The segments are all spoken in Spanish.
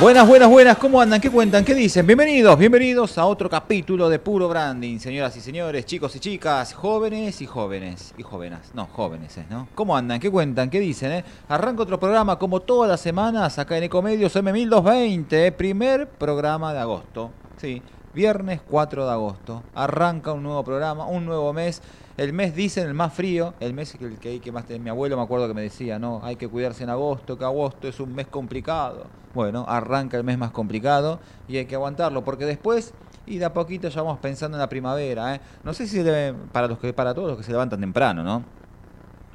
Buenas, buenas, buenas, ¿cómo andan? ¿Qué cuentan? ¿Qué dicen? Bienvenidos, bienvenidos a otro capítulo de Puro Branding, señoras y señores, chicos y chicas, jóvenes y jóvenes, y jóvenes, no, jóvenes, ¿eh? ¿no? ¿Cómo andan? ¿Qué cuentan? ¿Qué dicen? Eh? Arranca otro programa como todas las semanas acá en Ecomedios M1220, eh, primer programa de agosto, sí, viernes 4 de agosto, arranca un nuevo programa, un nuevo mes. El mes dicen el más frío, el mes que, que hay que más mi abuelo me acuerdo que me decía, no, hay que cuidarse en agosto, que agosto es un mes complicado. Bueno, arranca el mes más complicado y hay que aguantarlo, porque después y de a poquito ya vamos pensando en la primavera, ¿eh? No sé si para los que para todos los que se levantan temprano, ¿no?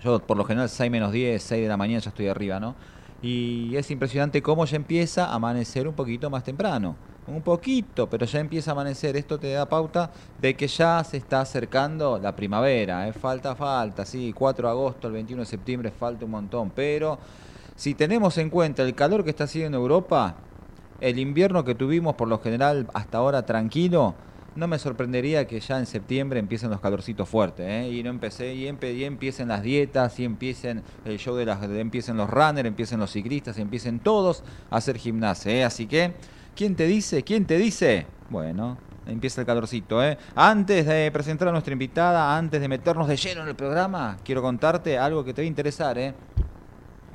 Yo por lo general 6 menos 10, 6 de la mañana ya estoy arriba, ¿no? Y es impresionante cómo ya empieza a amanecer un poquito más temprano. Un poquito, pero ya empieza a amanecer. Esto te da pauta de que ya se está acercando la primavera. ¿eh? Falta, falta, sí. 4 de agosto, el 21 de septiembre, falta un montón. Pero si tenemos en cuenta el calor que está haciendo en Europa, el invierno que tuvimos por lo general hasta ahora tranquilo, no me sorprendería que ya en septiembre empiecen los calorcitos fuertes, ¿eh? y no empecé, y, empiecen las dietas, y empiecen el show de las, empiecen los runners, empiecen los ciclistas, empiecen todos a hacer gimnasia, ¿eh? así que, ¿quién te dice? ¿Quién te dice? Bueno, empieza el calorcito, ¿eh? Antes de presentar a nuestra invitada, antes de meternos de lleno en el programa, quiero contarte algo que te va a interesar, ¿eh?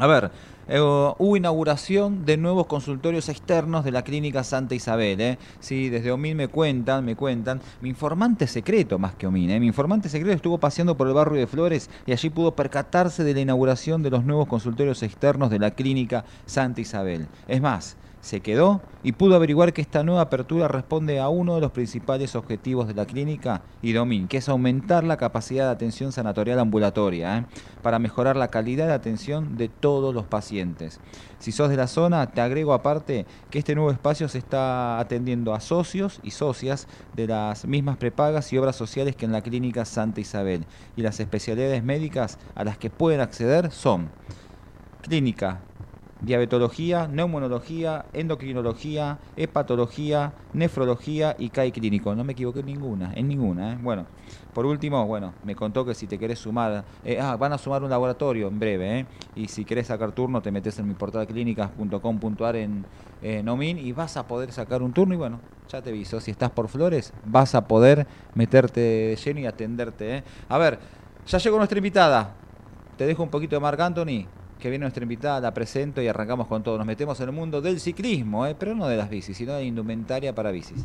A ver, eh, hubo inauguración de nuevos consultorios externos de la clínica Santa Isabel. ¿eh? Sí, desde Omil me cuentan, me cuentan. Mi informante secreto, más que Omil, ¿eh? mi informante secreto estuvo paseando por el barrio de Flores y allí pudo percatarse de la inauguración de los nuevos consultorios externos de la clínica Santa Isabel. Es más, se quedó y pudo averiguar que esta nueva apertura responde a uno de los principales objetivos de la clínica y Domín, que es aumentar la capacidad de atención sanatorial ambulatoria, ¿eh? para mejorar la calidad de atención de todos los pacientes. Si sos de la zona, te agrego aparte que este nuevo espacio se está atendiendo a socios y socias de las mismas prepagas y obras sociales que en la clínica Santa Isabel. Y las especialidades médicas a las que pueden acceder son clínica diabetología, neumonología, endocrinología, hepatología, nefrología y CAI clínico. No me equivoqué en ninguna, en ninguna. ¿eh? Bueno, por último, bueno, me contó que si te querés sumar, eh, ah, van a sumar un laboratorio en breve, ¿eh? y si querés sacar turno te metes en mi portal clínicas.com.ar en, en Omin y vas a poder sacar un turno y bueno, ya te aviso, si estás por Flores vas a poder meterte lleno y atenderte. ¿eh? A ver, ya llegó nuestra invitada. Te dejo un poquito de Marc Anthony, que viene nuestra invitada, la presento y arrancamos con todo. Nos metemos en el mundo del ciclismo, ¿eh? pero no de las bicis, sino de indumentaria para bicis.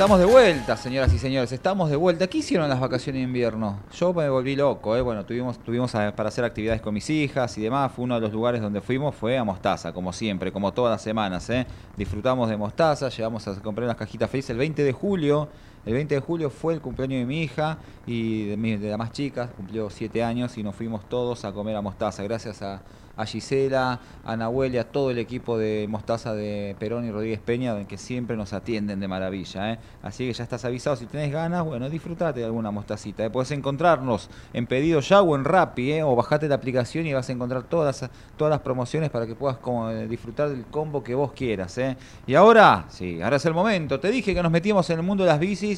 Estamos de vuelta, señoras y señores, estamos de vuelta. ¿Qué hicieron las vacaciones de invierno? Yo me volví loco, ¿eh? Bueno, tuvimos, tuvimos para hacer actividades con mis hijas y demás. Fue uno de los lugares donde fuimos, fue a Mostaza, como siempre, como todas las semanas, ¿eh? Disfrutamos de Mostaza, llegamos a comprar unas cajitas felices el 20 de julio. El 20 de julio fue el cumpleaños de mi hija y de, mi, de la más chica, cumplió 7 años y nos fuimos todos a comer a Mostaza. Gracias a, a Gisela, a Nahuel y a todo el equipo de Mostaza de Perón y Rodríguez Peña, que siempre nos atienden de maravilla. ¿eh? Así que ya estás avisado, si tenés ganas, bueno, disfrutate de alguna mostacita. ¿eh? Puedes encontrarnos en pedido ya o en Rappi, ¿eh? o bajate la aplicación y vas a encontrar todas las, todas las promociones para que puedas como, eh, disfrutar del combo que vos quieras. Y ahora, sí, ahora es el momento. Te dije que nos metíamos en el mundo de las bicis,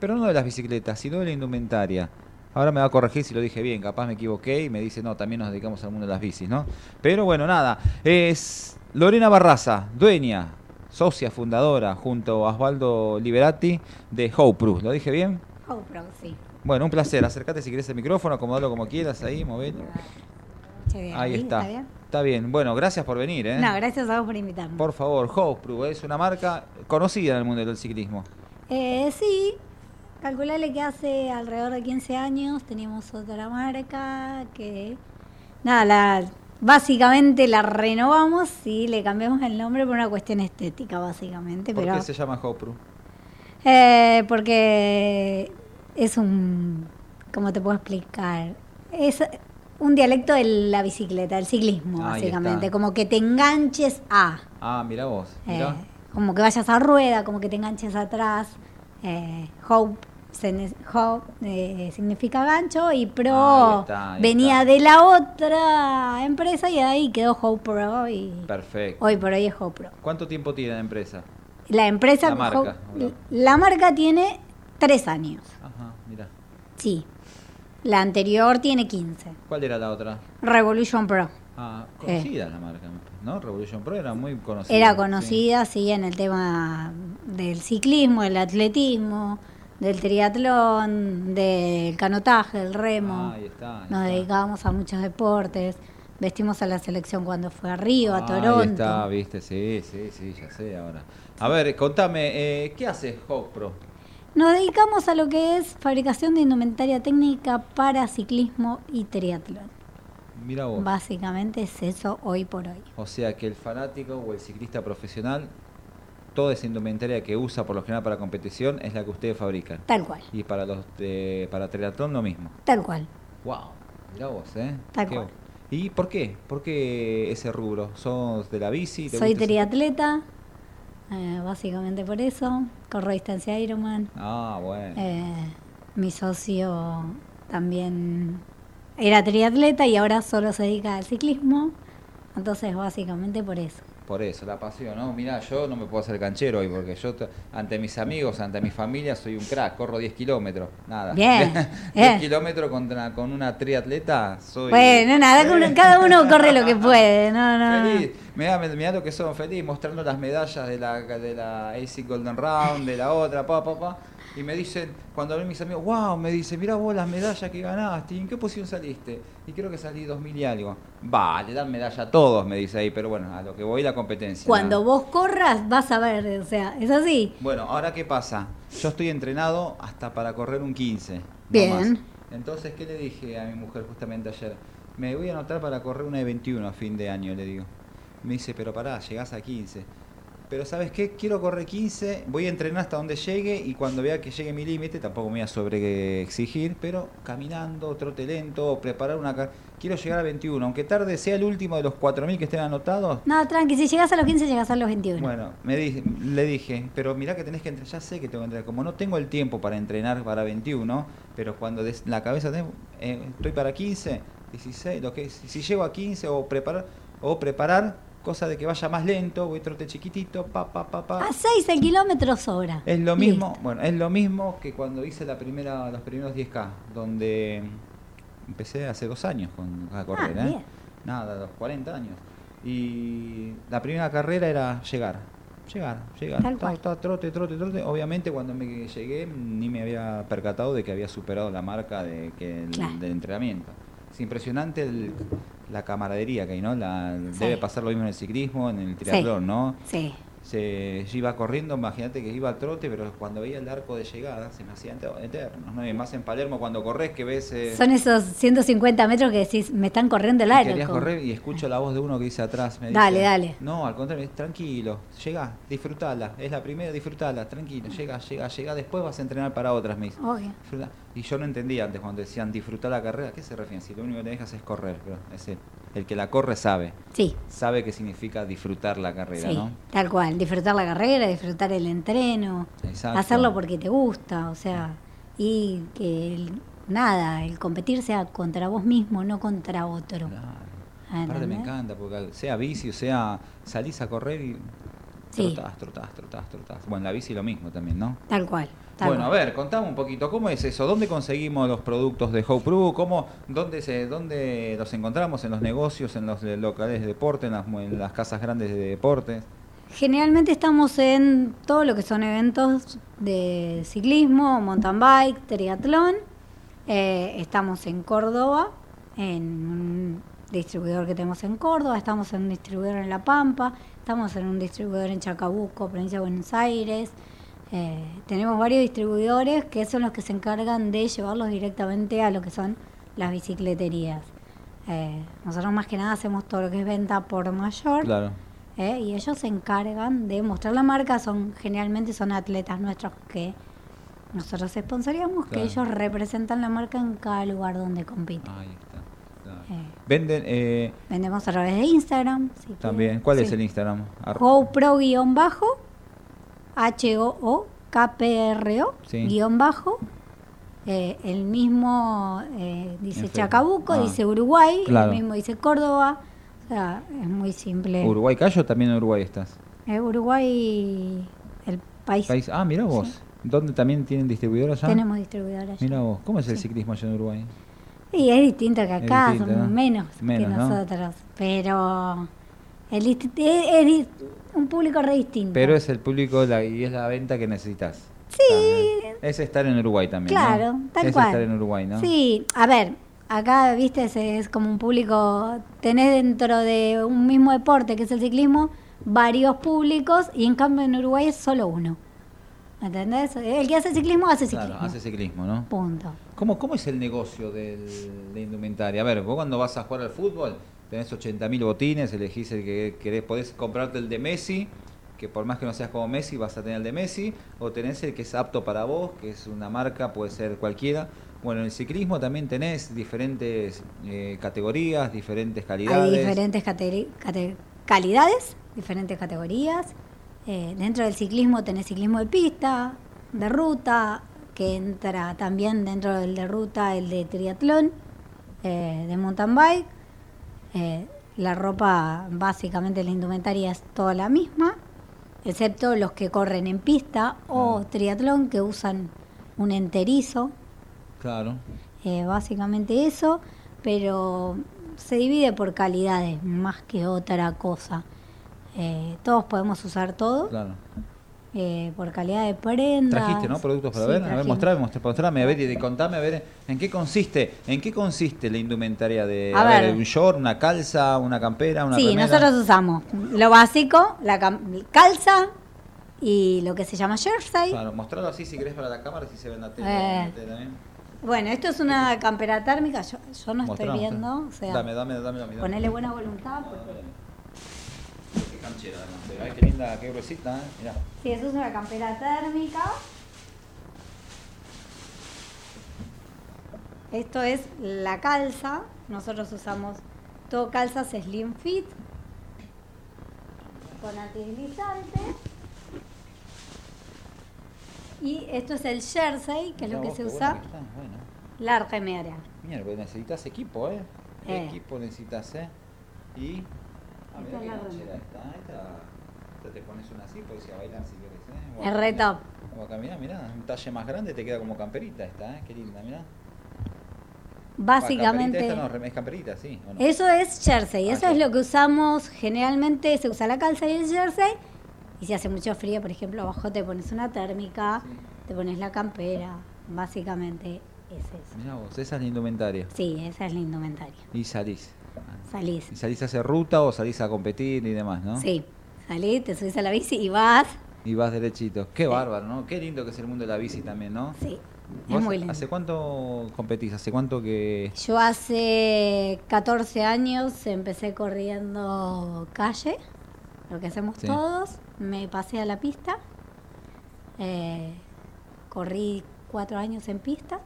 pero no de las bicicletas, sino de la indumentaria. Ahora me va a corregir si lo dije bien, capaz me equivoqué y me dice, no, también nos dedicamos al mundo de las bicis, ¿no? Pero bueno, nada, es Lorena Barraza, dueña, socia fundadora, junto a Osvaldo Liberati de Proof. ¿Lo dije bien? GoPro, sí. Bueno, un placer, acércate si querés el micrófono, acomodalo como quieras ahí, movelo. Ahí está. ¿Está bien? Está bien, bueno, gracias por venir, ¿eh? No, gracias a vos por invitarme. Por favor, Proof es una marca conocida en el mundo del ciclismo. Eh, sí, calculale que hace alrededor de 15 años teníamos otra marca que, nada, la, básicamente la renovamos y le cambiamos el nombre por una cuestión estética, básicamente. ¿Por pero, qué se llama Proof? Eh, porque es un, ¿cómo te puedo explicar? Es un dialecto de la bicicleta, del ciclismo, Ahí básicamente. está. Como que te enganches a, Ah, mira vos, eh, mirá. Como que vayas a rueda, como que te enganches atrás. Eh, hope, se hope, eh, significa gancho y Ahí pro está, ahí venía está. de la otra empresa y ahí quedó Hope Pro y Perfecto. hoy por hoy es Hope Pro. ¿Cuánto tiempo tiene la empresa? La empresa, La marca, Hope- la marca tiene tres años. Ajá, mira. Sí. La anterior tiene 15. ¿Cuál era la otra? Revolution Pro. Ah, conocida la marca, ¿no? Revolution Pro era muy conocida. Era sí. conocida, sí, en el tema del ciclismo, del atletismo, del triatlón, del canotaje, del remo. Ah, ahí está. ahí Nos está. dedicábamos a muchos deportes. Vestimos a la selección cuando fue a Río, Ah, a Toronto. Ahí está, viste, sí, sí, sí, ya sé ahora. A ver, contame, eh, ¿qué hace Hawk Pro? Nos dedicamos a lo que es fabricación de indumentaria técnica para ciclismo y triatlón. Mira vos. Básicamente es eso hoy por hoy. O sea que el fanático o el ciclista profesional, toda esa indumentaria que usa por lo general para competición es la que ustedes fabrican. Tal cual, Y para los de, para triatlón lo mismo. tal cual. Wow, mira vos, ¿eh? Tal cual. ¿Y por qué? ¿Por qué ese rubro? ¿Sos de la bici? ¿Te Soy triatleta, eh, básicamente por eso. Corro distancia Ironman. Ah, bueno. Eh, mi socio también era triatleta y ahora solo se dedica al ciclismo. Entonces, básicamente por eso. Por eso, la pasión, ¿no? Mirá, yo no me puedo hacer canchero hoy porque yo ante mis amigos, ante mi familia, soy un crack, corro 10 kilómetros, nada. Bien, 10 bien. kilómetros contra, con una triatleta, soy... Bueno, nada, cada uno- corre lo que puede. No, no, no. Feliz, mirá, mirá lo que son, feliz, mostrando las medallas de la, de la AC Golden Round, de la otra, pa, pa, pa. Y me dicen, cuando ven mis amigos, wow, me dice, mirá vos las medallas que ganaste, ¿y en qué posición saliste? Y creo que salí 2000 y algo. Va, le dan medalla a todos, me dice ahí, pero bueno, a lo que voy la competencia. Cuando vos corras, vas a ver, o sea, es así. Bueno, ahora qué pasa? Yo estoy entrenado hasta para correr un 15. no Bien. más. Entonces, ¿qué le dije a mi mujer justamente ayer? Me voy a anotar para correr una de 21 a fin de año, le digo. Me dice, pero pará, llegás a 15. Pero ¿sabes qué? Quiero correr 15, voy a entrenar hasta donde llegue y cuando vea que llegue mi límite, tampoco me voy a sobre exigir, pero caminando, trote lento, o preparar una... car- Quiero llegar a 21, aunque tarde sea el último de los 4.000 que estén anotados, No, tranqui, si llegas a los 15, llegas a los 21. bueno, me di- le dije, pero mirá que tenés que entrenar, ya sé que tengo que entrenar, como no tengo el tiempo para entrenar para 21, pero cuando des la cabeza tengo, eh, estoy para 15, 16, lo que si llego a 15 o preparar o preparar cosa de que vaya más lento, voy trote chiquitito, pa pa pa pa. A 6 el kilómetro sobra. Es lo mismo, Listo. bueno, es lo mismo que cuando hice la primera los primeros 10K, donde empecé hace dos años con, a correr, Ah, ¿eh? Nada, los 40 años. Y la primera carrera era llegar, llegar, llegar. Tal Ta, cual. ta, trote, trote, trote. Obviamente cuando me llegué ni me había percatado de que había superado la marca de, que, el- Claro. del entrenamiento. Es impresionante el- la camaradería que hay, ¿no? La, Sí. Debe pasar lo mismo en el ciclismo, en el triatlón, ¿no? Sí. se, yo iba corriendo, imagínate que iba al trote, pero cuando veía el arco de llegada se me hacía ente- eterno. ¿no? Y más en Palermo cuando corres que ves... eh, Son esos 150 metros que decís, me están corriendo el aire. querías correr y escucho la voz de uno que dice atrás. Me Dale, dice, dale. No, al contrario, tranquilo, llega, disfrutala. Es la primera, disfrutala, tranquilo, llega, llega, llega. Después vas a entrenar para otras, me dice. Obvio. Disfruta. Y yo no entendía antes cuando decían disfrutar la carrera, ¿a qué se refieren? Si lo único que te dejas es correr, pero es el, el que la corre sabe, Sí, sabe qué significa disfrutar la carrera, sí, ¿no? tal cual. Disfrutar la carrera, disfrutar el entreno, Exacto. hacerlo porque te gusta, o sea, y que el- nada, el competir sea contra vos mismo, no contra otro. Claro. Ah, Aparte me encanta, porque sea bici o sea salís a correr y Sí. trotás, trotás, trotás, trotás. Bueno, la bici lo mismo también, ¿no? Tal cual. Tal Bueno, a ver, contame un poquito, ¿cómo es eso? ¿Dónde conseguimos los productos de Hope Pro? ¿Cómo, dónde, se, ¿Dónde los encontramos? ¿En los negocios, en los locales de deporte, en las, en las casas grandes de deportes? Generalmente estamos en todo lo que son eventos de ciclismo, mountain bike, triatlón. Eh, estamos en Córdoba, en un distribuidor que tenemos en Córdoba, estamos en un distribuidor en La Pampa, estamos en un distribuidor en Chacabuco, provincia de Buenos Aires. Eh, tenemos varios distribuidores que son los que se encargan de llevarlos directamente a lo que son las bicicleterías. Eh, nosotros más que nada hacemos todo lo que es venta por mayor. Claro. ¿eh? y ellos se encargan de mostrar la marca, son generalmente son atletas nuestros que nosotros sponsoríamos, que ellos representan la marca en cada lugar donde compiten. Ahí está. claro. Eh, Venden eh, vendemos a través de Instagram. si también. quieren. ¿Cuál es el Instagram? GoPro-bajo, H-O-O-K-P-R-O, Sí. guion bajo. Eh, el mismo eh, dice Perfecto. Chacabuco, Ah. dice Uruguay, Claro. el mismo dice Córdoba. O sea, es muy simple. ¿Uruguay Cayo también en Uruguay estás? Eh, Uruguay, el país. País- Ah, mira vos. Sí. ¿Dónde también tienen distribuidores allá? Tenemos distribuidores. Mira vos. ¿Cómo es el Sí. ciclismo allá en Uruguay? Y es distinto que acá, distinto, son ¿no? menos, Menos, que ¿no? nosotros. Pero el es, es un público re distinto. Pero es el público la- y es la venta que necesitas. Sí. Es estar en Uruguay también. ¿no? Claro, tal es cual. estar en Uruguay, ¿no? Sí, a ver, acá, viste, es, es como un público, tenés dentro de un mismo deporte que es el ciclismo, varios públicos y en cambio en Uruguay es solo uno. ¿Entendés? El que hace ciclismo hace ciclismo. Claro, hace ciclismo, ¿no? Punto. ¿Cómo, ¿Cómo es el negocio del, de indumentaria? A ver, vos cuando vas a jugar al fútbol, tenés 80.000 botines, elegís el que querés, podés comprarte el de Messi, que por más que no seas como Messi, vas a tener el de Messi, o tenés el que es apto para vos, que es una marca, puede ser cualquiera. Bueno, en el ciclismo también tenés diferentes eh, categorías, diferentes calidades. Hay diferentes calidades, diferentes categorías. Eh, dentro del ciclismo tenés ciclismo de pista, de ruta, que entra también dentro del de ruta el de triatlón, eh, de mountain bike. Eh, la ropa, básicamente la indumentaria es toda la misma, excepto los que corren en pista o Claro. triatlón que usan un enterizo, Claro. eh, básicamente eso, pero se divide por calidades más que otra cosa. Eh, todos podemos usar todo Claro. Eh, por calidad de prendas. Trajiste, ¿no? Productos para Sí, ver. A ver, mostrame, mostrame, mostrame, a ver, y contame, a ver, ¿en qué consiste? ¿En qué consiste la indumentaria de A a ver, ver. un short, una calza, una campera, una Sí, remera? nosotros usamos lo básico, la calza y lo que se llama jersey. Claro, mostralo así si querés para la cámara, si se ve en la tele. Eh. en la tele también. Bueno, esto es una campera térmica, yo, yo no Mostrá, estoy viendo, o sea, Dame, dame, dame, dame. ponele buena voluntad. porque- canchera además, Ay, qué linda, qué gruesita, ¿eh? Mirá. Sí, eso es una campera térmica. Esto es la calza. Nosotros usamos todo calzas slim fit con antideslizante. Y esto es el jersey, que es lo que se usa que está, bueno. media. Mira, pues necesitas equipo, ¿eh? Eh. Equipo necesitas, ¿eh? Y. Esta mirá es qué la canchera remera. esta. Te pones una así, puedes ir a bailar si querés, ¿eh? Es re top. O acá, mirá, mirá, un talle más grande te queda como camperita esta, ¿eh? Qué linda, mirá. Básicamente. Ah, camperita esta no, es camperita, sí. Eso es jersey, Ah, eso es lo que usamos generalmente, se usa la calza y el jersey. Y si hace mucho frío, por ejemplo, abajo te pones una térmica, Sí. te pones la campera, básicamente es eso. Mirá vos, esa es la indumentaria. Sí, esa es la indumentaria. Y salís. Salís. ¿Y salís a hacer ruta o salís a competir y demás, no? Sí, Salís, te subís a la bici y vas. Y vas derechito. Qué bárbaro, ¿no? Qué lindo que es el mundo de la bici también, ¿no? Sí, es ¿Vos muy lindo. ¿Hace cuánto competís? ¿Hace cuánto que...? Yo hace 14 años empecé corriendo calle, lo que hacemos Sí. todos. Me pasé a la pista. eh, corrí cuatro años en pista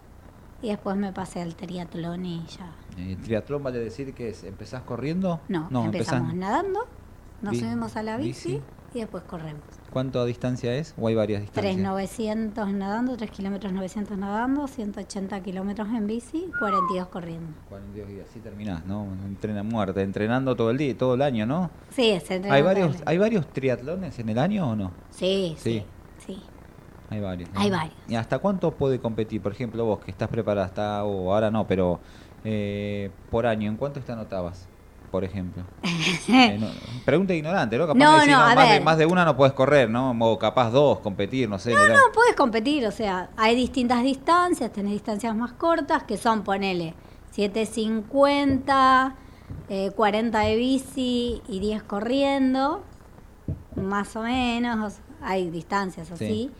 y después me pasé al triatlón y ya. ¿El triatlón vale decir que es, empezás corriendo? No, empezás- empezamos nadando, nos Bi- subimos a la bici, bici. y después corremos. ¿Cuánto distancia es? ¿O hay varias distancias? 3.900 nadando, 3 kilómetros 900 nadando, 180 kilómetros en bici, 42 corriendo. 42 días, así terminás, ¿no? Entrena muerte, entrenando todo el día, todo el año, ¿no? Sí, se entrena ¿Hay varios, ¿Hay varios triatlones en el año o no? Sí, Sí. sí, sí. Hay varios. ¿no? Hay varios. ¿Y hasta cuánto puede competir? Por ejemplo, vos que estás preparada, hasta, o ahora no, pero eh, por año, ¿en cuánto te anotabas? Por ejemplo. Eh, no, pregunta ignorante, ¿no? Capaz No, decís, no, más, de, ver. más de una no puedes correr, ¿no? O capaz dos, competir, no sé. No, no, puedes competir, o sea, hay distintas distancias, tenés distancias más cortas que son, ponele, 750, eh, 40 de bici y 10 corriendo, más o menos, hay distancias así, Sí.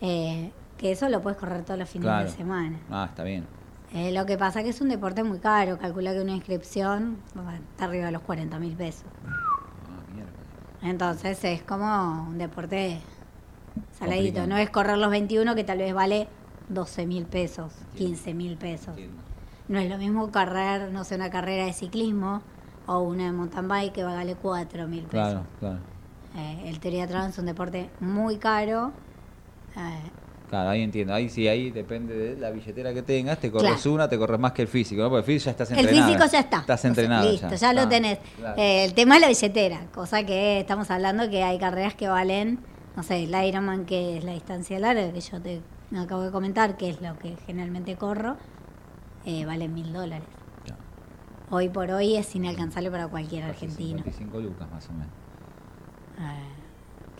eh, que eso lo puedes correr todos los fines Claro. de semana. Ah, está bien. Eh, lo que pasa que es un deporte muy caro, calcula que una inscripción bueno, está arriba de los 40 mil pesos. Ah. Entonces es como un deporte saladito. No es correr los 21 que tal vez vale 12 mil pesos, 15 mil pesos. No es lo mismo correr, no sé, una carrera de ciclismo o una de mountain bike que vale 4 mil pesos. Claro, claro. Eh, el triatlón es un deporte muy caro. eh, Claro, ahí entiendo. Ahí sí, ahí depende de la billetera que tengas. Te corres Claro. una, te corres más que el físico, ¿no? Porque el físico ya estás el entrenado. físico ya está. Estás O sea, entrenado Listo, ya, ya. lo tenés. claro. Eh, el tema es la billetera, cosa que estamos hablando que hay carreras que valen, no sé, el Ironman, que es la distancia larga, que yo te acabo de comentar, que es lo que generalmente corro, eh, vale mil dólares. Claro. Hoy por hoy es inalcanzable para cualquier argentino. 55 lucas más o menos. Eh,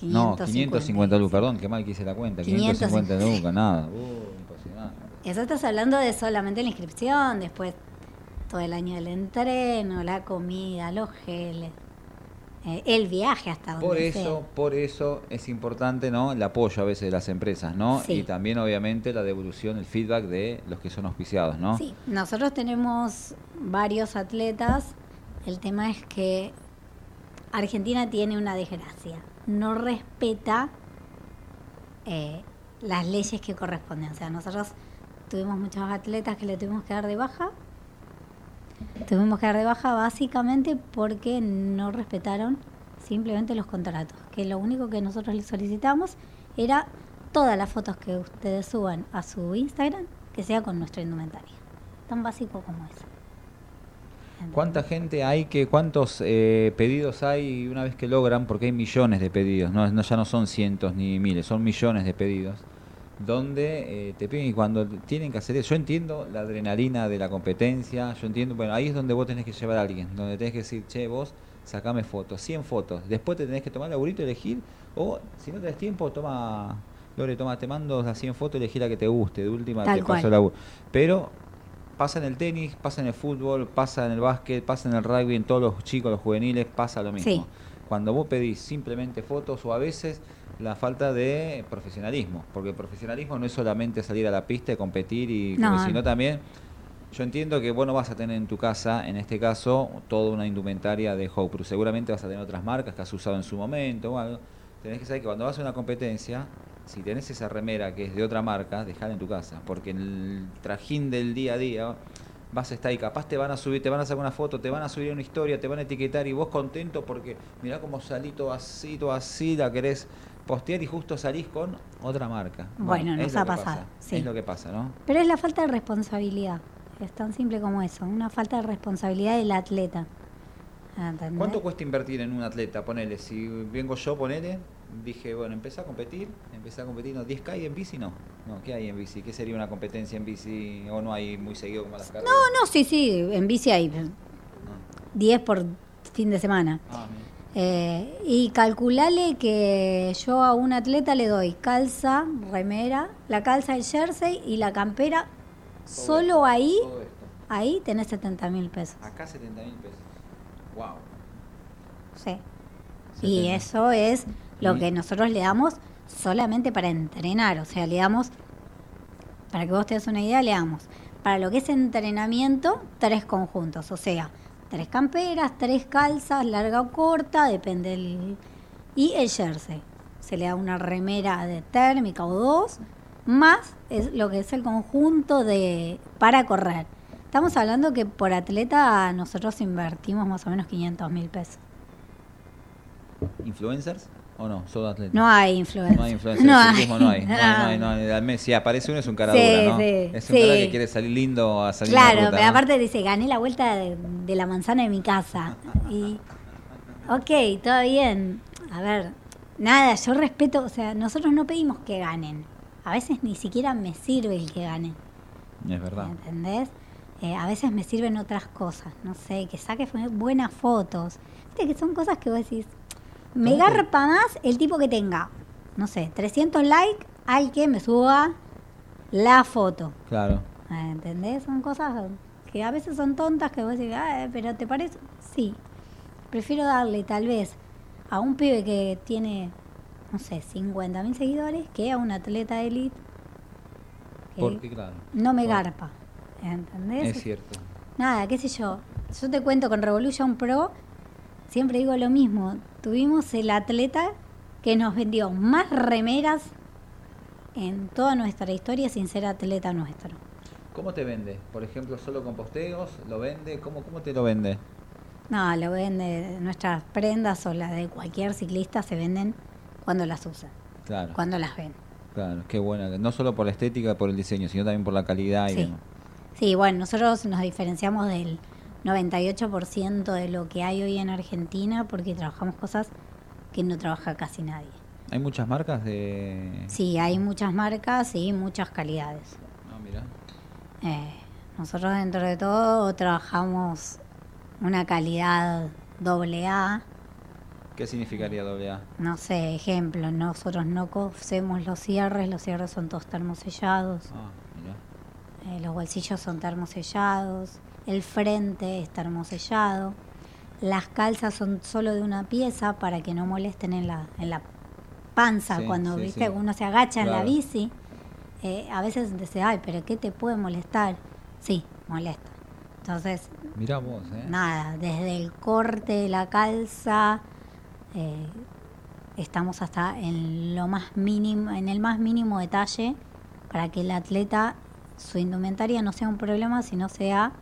No, 550. 550 lucas, perdón, qué mal que hice la cuenta. 550 lucas, nada. Uh, impresionante. Eso estás hablando de solamente la inscripción, después todo el año del entreno, la comida, los geles, eh, el viaje hasta donde Por sea. eso, por eso es importante, ¿no? El apoyo a veces de las empresas, ¿no? Sí. Y también, obviamente, la devolución, el feedback de los que son auspiciados, ¿no? Sí, nosotros tenemos varios atletas. El tema es que Argentina tiene una desgracia. No respeta eh, las leyes que corresponden. O sea, nosotros tuvimos muchos atletas que le tuvimos que dar de baja. Tuvimos que dar de baja básicamente porque no respetaron simplemente los contratos. Que lo único que nosotros les solicitamos era todas las fotos que ustedes suban a su Instagram que sea con nuestra indumentaria. Tan básico como eso. ¿Cuánta gente hay que, cuántos eh, pedidos hay una vez que logran? Porque hay millones de pedidos, no, no- ya no son cientos ni miles, son millones de pedidos. Donde eh, te piden y cuando tienen que hacer eso, yo entiendo la adrenalina de la competencia, yo entiendo, bueno, ahí es donde vos tenés que llevar a alguien, donde tenés que decir, che, vos sacame fotos, 100 fotos, después te tenés que tomar el laburito, elegir, o si no tenés tiempo, toma, Lore, toma, te mando las 100 fotos, elegí la que te guste, de última Tal te paso cual. el laburo. Pero pasa en el tenis, pasa en el fútbol, pasa en el básquet, pasa en el rugby, en todos los chicos, los juveniles, pasa lo mismo. Sí. Cuando vos pedís simplemente fotos o a veces la falta de profesionalismo, porque el profesionalismo no es solamente salir a la pista y competir, y No. sino también, yo entiendo que vos no vas a tener en tu casa, en este caso, toda una indumentaria de Hopru, seguramente vas a tener otras marcas que has usado en su momento o algo. Tenés que saber que cuando vas a una competencia, si tenés esa remera que es de otra marca, dejala en tu casa, porque en el trajín del día a día vas a estar ahí, capaz te van a subir, te van a sacar una foto, te van a subir una historia, te van a etiquetar y vos contento porque mirá cómo salí todo así, todo así, la querés postear y justo salís con otra marca. Bueno, es nos ha pasado, pasa, sí. Es lo que pasa, ¿no? Pero es la falta de responsabilidad. Es tan simple como eso. Una falta de responsabilidad del atleta. ¿Entendés? ¿Cuánto cuesta invertir en un atleta? Ponele, si vengo yo, ponele, dije, bueno, empecé a competir, empecé a competir, no, 10K y en bici no. No, ¿qué hay en bici? ¿Qué sería una competencia en bici? ¿O no hay muy seguido como las carreras? No, no, sí, sí. En bici hay No. 10 por fin de semana. Ah. Eh, y calculale que yo a un atleta le doy calza, remera, la calza, el jersey y la campera. Todo Solo esto, ahí, ahí tenés 70 mil pesos. Acá 70 mil pesos. Wow. Sí. Y 70. eso es lo que nosotros le damos solamente para entrenar. O sea, le damos, para que vos te des una idea, le damos para lo que es entrenamiento, tres conjuntos. O sea, tres camperas, tres calzas, larga o corta, depende del... Y el jersey. Se le da una remera de térmica o dos, más es lo que es el conjunto de para correr. Estamos hablando que por atleta nosotros invertimos más o menos 500 mil pesos. ¿Influencers o no? ¿Solo atletas? No hay influencia. No hay influencers, No hay. no hay. No, hay, no hay, no hay. Al mes, Si aparece uno es un cara Sí, dura, ¿no? sí, es un sí. cara que quiere salir lindo a salir Claro, ruta, pero aparte dice, gané la vuelta de, de la manzana de mi casa. Y, ok, todo bien. A ver, nada, yo respeto, o sea, nosotros no pedimos que ganen. A veces ni siquiera me sirve el que ganen. Es verdad. ¿Entendés? Eh, a veces me sirven otras cosas, no sé, que saques buenas fotos. Viste que son cosas que vos decís, me ¿Cómo te- garpa más el tipo que tenga, no sé, 300 likes al que me suba la foto. Claro. Ah, ¿Entendés? Son cosas que a veces son tontas que vos decís, "Ah, pero ¿te parece? Sí. Prefiero darle tal vez a un pibe que tiene, no sé, 50 mil seguidores que a un atleta de elite que Porque, claro. no me garpa. ¿Entendés? Es cierto. Nada, qué sé yo. Yo te cuento con Revolution Pro, siempre digo lo mismo. Tuvimos el atleta que nos vendió más remeras en toda nuestra historia sin ser atleta nuestro. ¿Cómo te vende? Por ejemplo, solo con posteos, ¿lo vende? ¿Cómo, cómo te lo vende? No, lo vende, nuestras prendas o las de cualquier ciclista se venden cuando las usan, Claro. cuando las ven. Claro, qué buena. No solo por la estética, por el diseño, sino también por la calidad y Sí. demás. Sí, bueno, nosotros nos diferenciamos del 98% de lo que hay hoy en Argentina porque trabajamos cosas que no trabaja casi nadie. Hay muchas marcas de... Sí, hay muchas marcas y muchas calidades. Ah, mira. Eh, nosotros dentro de todo trabajamos una calidad doble A. ¿Qué significaría doble A? No sé, ejemplo, nosotros no cosemos los cierres, los cierres son todos termosellados, Ah, mira. eh, los bolsillos son termosellados, el frente es termosellado, las calzas son solo de una pieza para que no molesten en la, en la panza Sí, cuando sí, viste sí. uno se agacha en la bici. eh, a veces dice, ay, pero ¿qué te puede molestar? Sí, molesta. Entonces, Mirá vos, ¿eh? nada, desde el corte de la calza, eh, estamos hasta en lo más mínimo, en el más mínimo detalle para que el atleta, su indumentaria no sea un problema, sino sea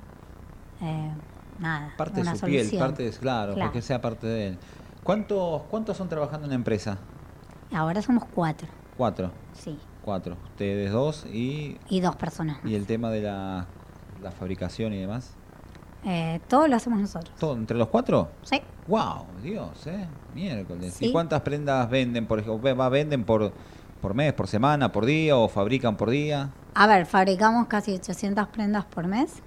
eh, nada, Parte una de su piel, parte de, claro, Claro. porque sea parte de él. ¿Cuántos, ¿Cuántos son trabajando en la empresa? Ahora somos cuatro, Cuatro. sí, Cuatro. Ustedes dos y, y dos personas. y el tema de la, la fabricación y demás. Eh, todo lo hacemos nosotros. ¿Todo entre los cuatro? Sí. ¡Wow! Dios, ¿eh? Miércoles. Sí. ¿Y cuántas prendas venden, por ejemplo? ¿Va- ¿Venden por, por mes, por semana, por día o fabrican por día? A ver, fabricamos casi 800 prendas por mes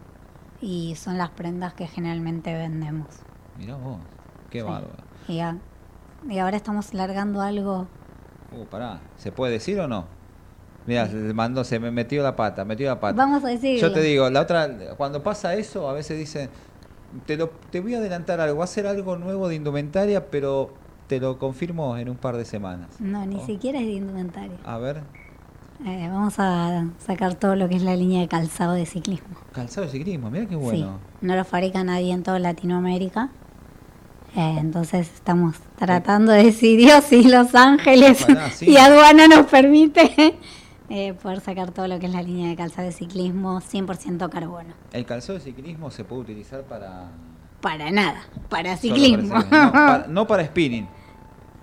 y son las prendas que generalmente vendemos. Mirá vos. Qué Sí. bárbaro. Y, a- y ahora estamos largando algo. Uh, pará. ¿Se puede decir o no? Mira, se mandó, se me metió la pata, metió la pata. Vamos a decirlo. Yo te digo, la otra, cuando pasa eso, a veces dicen, te, lo, te voy a adelantar algo, va a ser algo nuevo de indumentaria, pero te lo confirmo en un par de semanas. No, ni Oh. siquiera es de indumentaria. A ver, Eh, vamos a sacar todo lo que es la línea de calzado de ciclismo. calzado de ciclismo, mira qué bueno. Sí, no lo fabrica nadie en toda Latinoamérica. Eh, entonces estamos tratando de si Dios y Los Ángeles Ojalá, sí. y aduana nos permite eh, poder sacar todo lo que es la línea de calzado de ciclismo 100% carbono. El calzado de ciclismo se puede utilizar para... Para nada, para ciclismo. para ciclismo, No, para, no para spinning.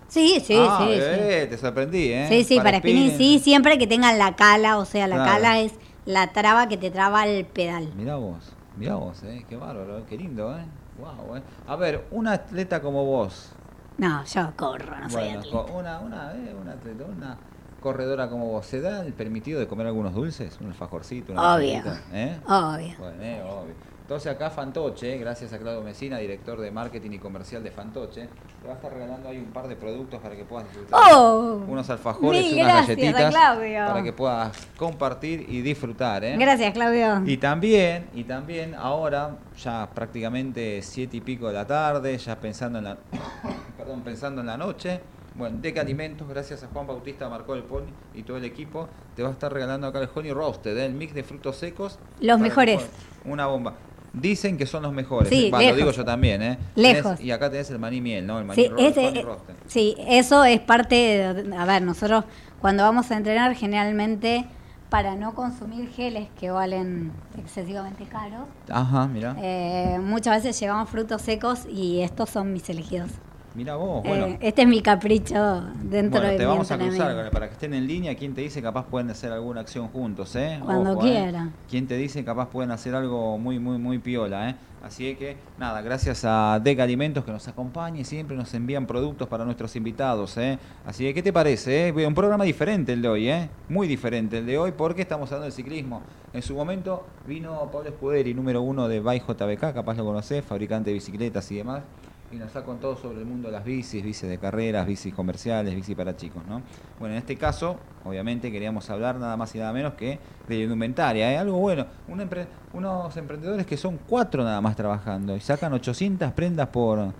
Sí, sí, Ah, sí, sí. te sorprendí, ¿eh? Sí, sí, para, spinning, sí, siempre que tengan la cala, o sea, la Claro. cala es la traba que te traba el pedal. Mirá vos, mirá vos, ¿eh? Qué bárbaro, qué lindo, ¿eh? Wow, ¿eh? A ver, un atleta como vos, No, yo corro, no soy bueno, atleta. co- una, una, eh, una atleta, una corredora como vos, ¿se da el permitido de comer algunos dulces? Un alfajorcito, una Obvio. ¿eh? Obvio. Bueno, eh, obvio. Entonces acá Fantoche, gracias a Claudio Mesina, director de marketing y comercial de Fantoche, te va a estar regalando ahí un par de productos para que puedas disfrutar. Oh, unos alfajores unas gracias galletitas Claudio. para que puedas compartir y disfrutar, ¿eh? Gracias, Claudio. Y también, y también ahora, ya prácticamente siete y pico de la tarde, ya pensando en la, perdón, pensando en la noche. Bueno, Deca Alimentos, gracias a Juan Bautista Marcó el Pony y todo el equipo, te va a estar regalando acá el Honey Roasted, ¿eh? el mix de frutos secos. Los mejores. Una bomba. Dicen que son los mejores. Sí, eh. Lo digo yo también, ¿eh? Lejos. Tenés- y acá tenés el maní miel, ¿no? El maní Sí, ese- honey eh, sí, eso es parte de, a ver, nosotros cuando vamos a entrenar generalmente para no consumir geles que valen excesivamente caros, Ajá, mira. eh, muchas veces llevamos frutos secos y estos son mis elegidos. Mira vos, Eh, bueno. este es mi capricho dentro Bueno, de te vamos a cruzar para que estén en línea. ¿Quién te dice capaz pueden hacer alguna acción juntos, eh? Cuando Ojo, eh. quiera. ¿Quién te dice capaz pueden hacer algo muy, muy, muy piola, eh? Así que, nada, gracias a Deca Alimentos que nos acompaña y siempre nos envían productos para nuestros invitados, eh. Así que, ¿qué te parece, eh? Un programa diferente el de hoy, eh. Muy diferente el de hoy porque estamos hablando del ciclismo. En su momento vino Pablo Escuderi, número uno de Bike JBK, capaz lo conocés, fabricante de bicicletas y demás y nos ha contado sobre el mundo de las bicis, bicis de carreras, bicis comerciales, bicis para chicos, ¿no? Bueno, en este caso, obviamente queríamos hablar nada más y nada menos que de indumentaria, ¿eh? Algo bueno, Un empre- unos emprendedores que son cuatro nada más trabajando y sacan 800 prendas por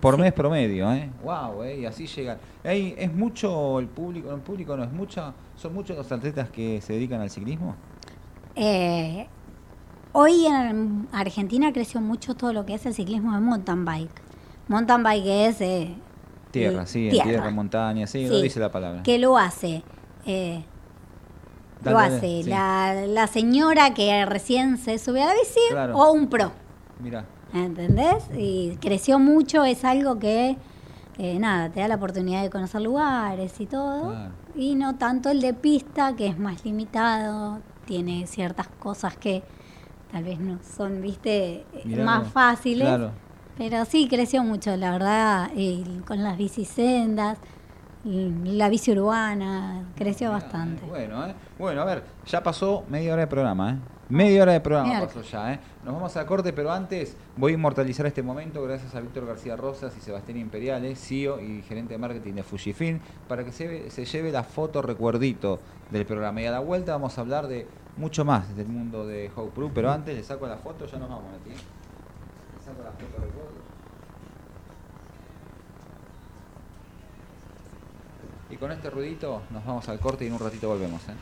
por mes promedio, ¿eh? Wow, ¿eh? Y así llegan. Ahí es mucho el público, el público no es mucho, son muchos los atletas que se dedican al ciclismo. Eh, hoy en Argentina creció mucho todo lo que es el ciclismo de mountain bike. Mountain bike es... eh, Tierra, eh, sí, en tierra, montaña, sí, lo Sí. dice la palabra. que lo hace? Eh, lo dale, hace sí. la, la señora que recién se sube a la bici Claro. o un pro, Mira, ¿entendés? Y creció mucho, es algo que, eh, nada, te da la oportunidad de conocer lugares y todo. Claro. Y no tanto el de pista, que es más limitado, tiene ciertas cosas que tal vez no son, viste, Mirá más vos. fáciles. Claro. Pero sí, creció mucho, la verdad, con las bicisendas, la bici urbana, creció bastante. Bueno, ¿eh? Bueno, a ver, ya pasó media hora de programa, ¿eh? Media hora de programa pasó ya, ¿eh? Nos vamos a corte, pero antes voy a inmortalizar este momento gracias a Víctor García Rosas y Sebastián Imperiales, CEO y gerente de marketing de Fujifilm, para que se, se lleve la foto recuerdito del programa. Y a la vuelta vamos a hablar de mucho más del mundo de Hope Pro, pero antes le saco la foto, ya nos vamos. ¿eh? Le saco la foto Y con este ruidito nos vamos al corte y en un ratito volvemos, ¿eh?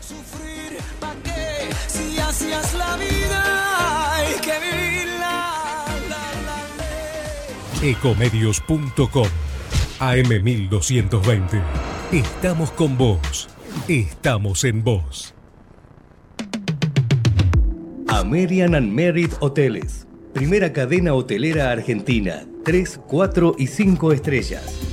Sufrir, ¿pa' qué? Si así es la vida, hay que vivirla. La, la, ley. Ecomedios.com AM1220. Estamos con vos. Estamos en vos. American and Merit Hoteles. Primera cadena hotelera argentina. 3, 4 y 5 estrellas.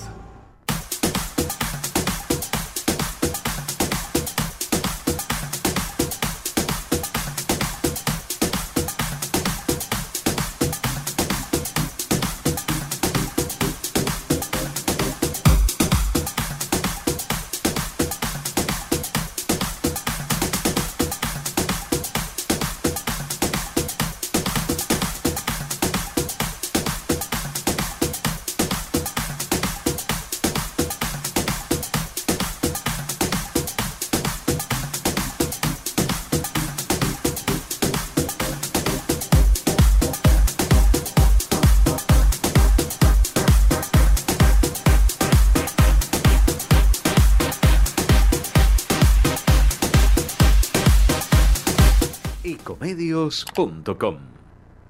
ecomedios.com.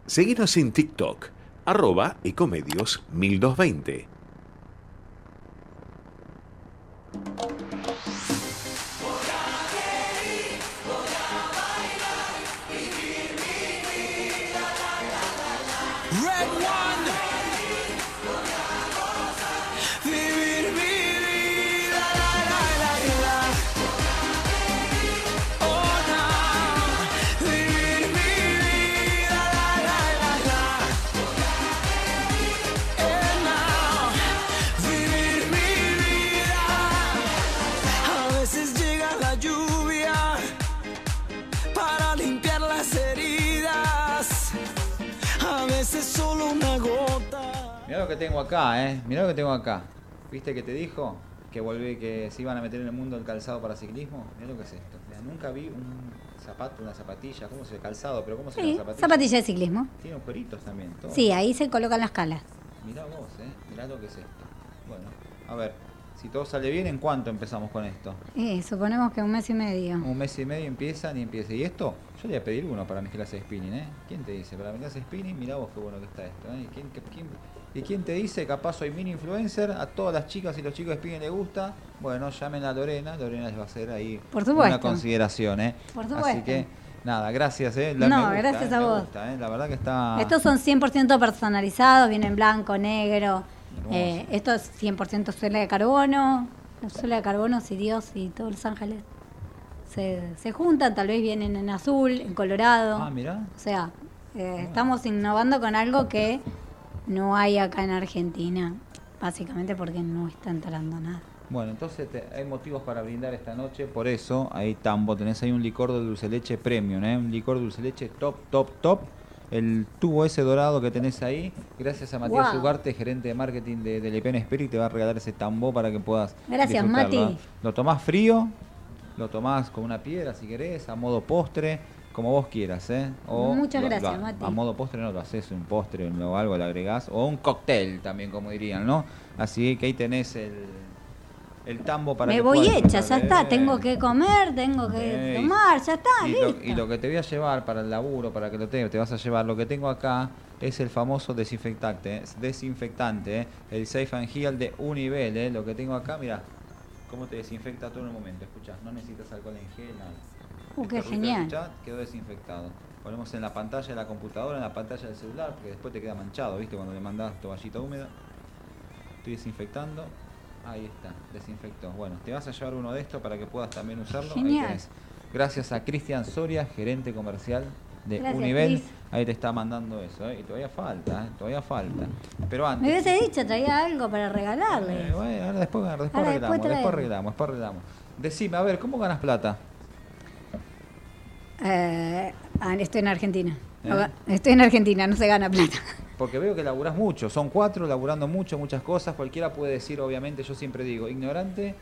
Seguinos en TikTok, arroba ecomedios1220 que tengo acá, eh. Mirá lo que tengo acá. ¿Viste que te dijo? Que volví, que se iban a meter en el mundo del calzado para ciclismo. Mirá lo que es esto. Mirá, nunca vi un zapato, una zapatilla, ¿cómo se calzado? Pero ¿cómo se Sí, zapatilla? zapatilla de ciclismo. Tiene agujeritos también. todo. Sí, ahí se colocan las calas. Mirá vos, eh. Mirá lo que es esto. Bueno, a ver. Si todo sale bien, ¿en cuánto empezamos con esto? Y suponemos que un mes y medio. Un mes y medio empiezan y empieza. ¿Y esto? Yo le voy a pedir uno para mis clases de spinning, ¿eh? ¿Quién te dice? Para mi clase de spinning, mirá vos qué bueno que está esto, ¿eh? ¿Y quién, qué- quién- ¿Y quién te dice? Capaz soy mini influencer, a todas las chicas y los chicos de spinning les gusta. Bueno, llamen a Lorena, Lorena les va a hacer ahí Por una consideración, ¿eh? Por Así supuesto. que, nada, gracias, ¿eh? No, me gusta, gracias ¿eh? a vos. gusta, ¿eh? La verdad que está... Estos son 100% personalizados, vienen blanco, negro. Eh, esto es 100% suela de carbono. La suela de carbono, si Dios y todos los ángeles se, se juntan, tal vez vienen en azul, en colorado. Ah, mirá. O sea, eh, estamos innovando con algo que no hay acá en Argentina, básicamente porque no está entrando nada. Bueno, entonces te- hay motivos para brindar esta noche, por eso ahí Tambo, tenés ahí un licor de dulce leche premium, ¿eh? un licor de dulce leche top, top, top. El tubo ese dorado que tenés ahí, gracias a Matías Wow. Ugarte, gerente de marketing de, de Lepen Spirit, te va a regalar ese tambo para que puedas Gracias, Mati. ¿eh? Lo tomás frío, lo tomás con una piedra si querés, a modo postre, como vos quieras, ¿eh? Muchas lo- gracias, lo- Mati. A modo postre no lo haces, un postre o algo le agregás, o un cóctel también, como dirían, ¿no? Así que ahí tenés el, el tambo para Me que voy hecha, ya está, tengo que comer, tengo que eh, tomar, ya está, y lo, listo. y lo que te voy a llevar para el laburo, para que lo te, te vas a llevar, lo que tengo acá es el famoso desinfectante, eh, desinfectante, eh, el Safe and Heal de Univel, eh, lo que tengo acá, mira, cómo te desinfecta todo en un momento, escuchá, no necesitas alcohol en gel, nada. Uh, qué genial. quedó desinfectado. Ponemos en la pantalla de la computadora, en la pantalla del celular, porque después te queda manchado, ¿viste? Cuando le mandás toallita húmeda. Estoy desinfectando. Ahí está, desinfectó. Bueno, te vas a llevar uno de estos para que puedas también usarlo. Ahí Genial. tenés. Gracias a Cristian Soria, gerente comercial de Gracias, Univel. Ahí te está mandando eso, ¿eh? Y todavía falta, ¿eh? Todavía falta. Pero antes. Me hubiese dicho, traía algo para regalarle. Eh, bueno, ahora después, después Ahora después arreglamos, después traemos. arreglamos, después arreglamos. Decime, a ver, ¿cómo ganas plata? Eh, ah, estoy en Argentina. ¿Eh? Estoy en Argentina, no se gana plata. Porque veo que laburás mucho, son cuatro, laburando mucho, muchas cosas. Cualquiera puede decir, obviamente, yo siempre digo, ignorante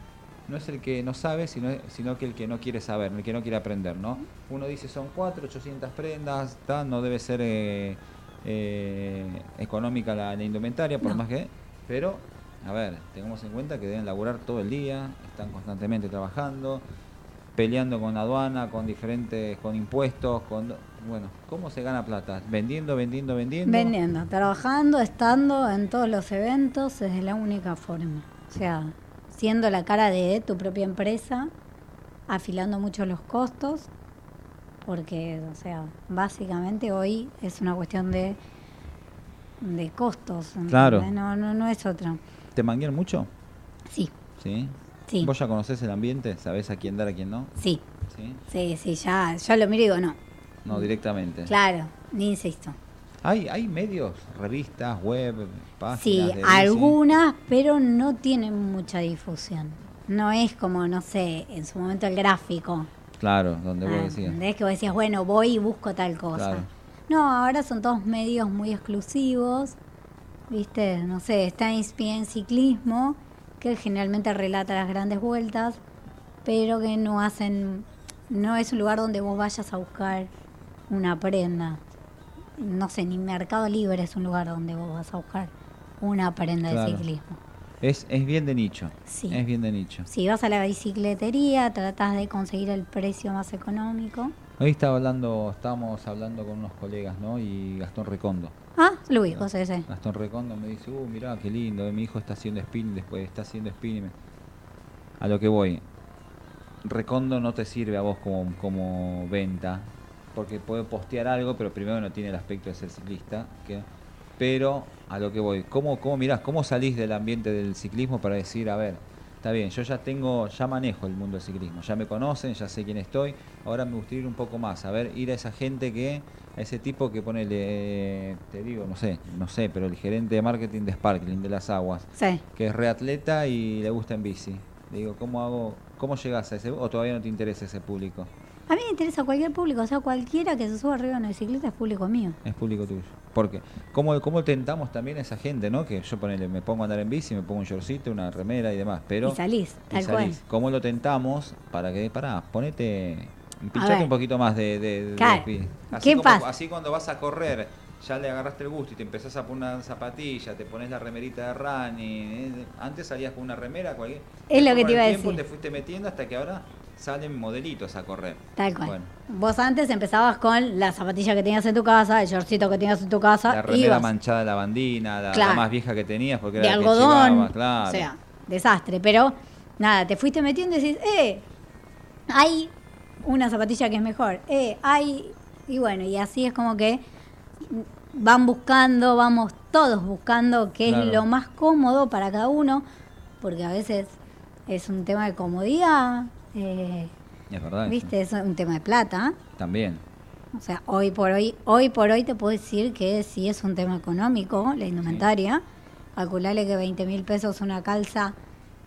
no es el que no sabe, sino, sino que el que no quiere saber, el que no quiere aprender, ¿no? Uno dice, son cuatro, 800 prendas, ta, no debe ser eh, eh, económica la, la indumentaria, por No. más que... Pero, a ver, tengamos en cuenta que deben laburar todo el día, están constantemente trabajando, peleando con aduana, con diferentes, con impuestos, con... Bueno, ¿cómo se gana plata? Vendiendo, vendiendo, vendiendo. Vendiendo, trabajando, estando en todos los eventos es la única forma. O sea, siendo la cara de tu propia empresa, afilando mucho los costos, porque, o sea, básicamente hoy es una cuestión de, de costos. Claro. No, no, no es otra. ¿Te manguean mucho? Sí, ¿Sí? Sí. ¿Vos ya conocés el ambiente? ¿Sabés a quién dar, a quién no? sí, ¿Sí? sí, sí, ya, yo lo miro y digo, no. No, directamente. Claro, ni insisto. ¿Hay, ¿Hay medios, revistas, web, páginas? Sí, de algunas, pero no tienen mucha difusión. No es como, no sé, en su momento el gráfico. Claro, donde vos Ah, decías. ¿entendés? Que vos decías, bueno, voy y busco tal cosa. Claro. No, ahora son todos medios muy exclusivos. ¿Viste? No sé, está en ciclismo, que generalmente relata las grandes vueltas, pero que no hacen. No es un lugar donde vos vayas a buscar una prenda. No sé, ni Mercado Libre es un lugar donde vos vas a buscar una prenda Claro. de ciclismo. Es, es bien de nicho. Sí. Es bien de nicho. Si vas a la bicicletería, tratás de conseguir el precio más económico. Hoy estaba hablando, estábamos hablando con unos colegas, ¿no? Y Gastón Recondo. Ah, lo ubico, sí, sí. Gastón Recondo me dice, uh, mirá, qué lindo, eh, mi hijo está haciendo spinning, después está haciendo spinning. A lo que voy, Recondo no te sirve a vos como, como venta, porque puede postear algo, pero primero no tiene el aspecto de ser ciclista. que- pero a lo que voy, ¿cómo, cómo mirás, cómo salís del ambiente del ciclismo para decir, a ver, está bien, yo ya tengo, ya manejo el mundo del ciclismo, ya me conocen, ya sé quién estoy, ahora me gustaría ir un poco más, a ver, ir a esa gente que, ese tipo que pone, te digo, no sé, no sé, pero el gerente de marketing de Sparkling, de las aguas, Sí. que es reatleta y le gusta en bici. Le digo, ¿cómo hago? ¿Cómo llegas a ese? ¿O todavía no te interesa ese público? A mí me interesa cualquier público, o sea, cualquiera que se suba arriba de una bicicleta es público mío. Es público tuyo. Porque, ¿cómo, cómo tentamos también a esa gente, no? Que yo ponele, me pongo a andar en bici, me pongo un shortcito, una remera y demás, pero... y salís, y tal salís. cual. ¿Cómo lo tentamos para que, pará, ponete, pinchate un poquito más de... de- de- Claro. de- así ¿Qué como- pasa? Así cuando vas a correr, ya le agarraste el gusto y te empezás a poner una zapatilla, te pones la remerita de running, eh, antes salías con una remera, cualquier... Es lo que te iba a tiempo decir. te fuiste metiendo hasta que ahora salen modelitos a correr. Tal cual. Bueno, Vos antes empezabas con la zapatilla que tenías en tu casa, el shortcito que tenías en tu casa, la remera ibas manchada la, la Claro. más vieja que tenías porque de era la algodón, llevabas, claro. o sea, desastre. Pero nada, te fuiste metiendo y decís, eh, hay una zapatilla que es mejor, eh, hay, y bueno, y así es como que van buscando, vamos todos buscando qué Claro. es lo más cómodo para cada uno, porque a veces es un tema de comodidad, eh, Es verdad. eso. viste, es un tema de plata. También. O sea, hoy por hoy, hoy por hoy te puedo decir que sí es un tema económico, la indumentaria. Calculale que 20 mil pesos una calza,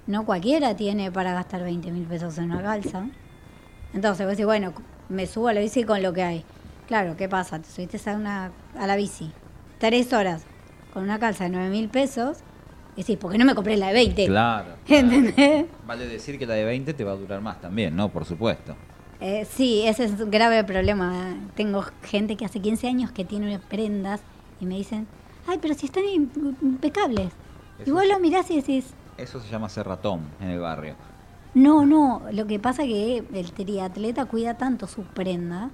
no cualquiera tiene para gastar 20 mil pesos en una calza. Entonces vos decís, bueno, me subo a la bici con lo que hay. Claro, ¿qué pasa? Te subiste a, una, a la bici tres horas con una calza de 9 mil pesos. Y decís, ¿por qué no me compré la de 20? Claro. ¿Entendés? Vale decir que la de 20 te va a durar más también, ¿no? Por supuesto. Eh, sí, ese es un grave problema. Tengo gente que hace 15 años que tiene prendas y me dicen, ay, pero si están im- impecables. Y Eso vos sí. lo mirás y decís, Eso se llama ser ratón en el barrio. No, no, lo que pasa que el triatleta cuida tanto su prenda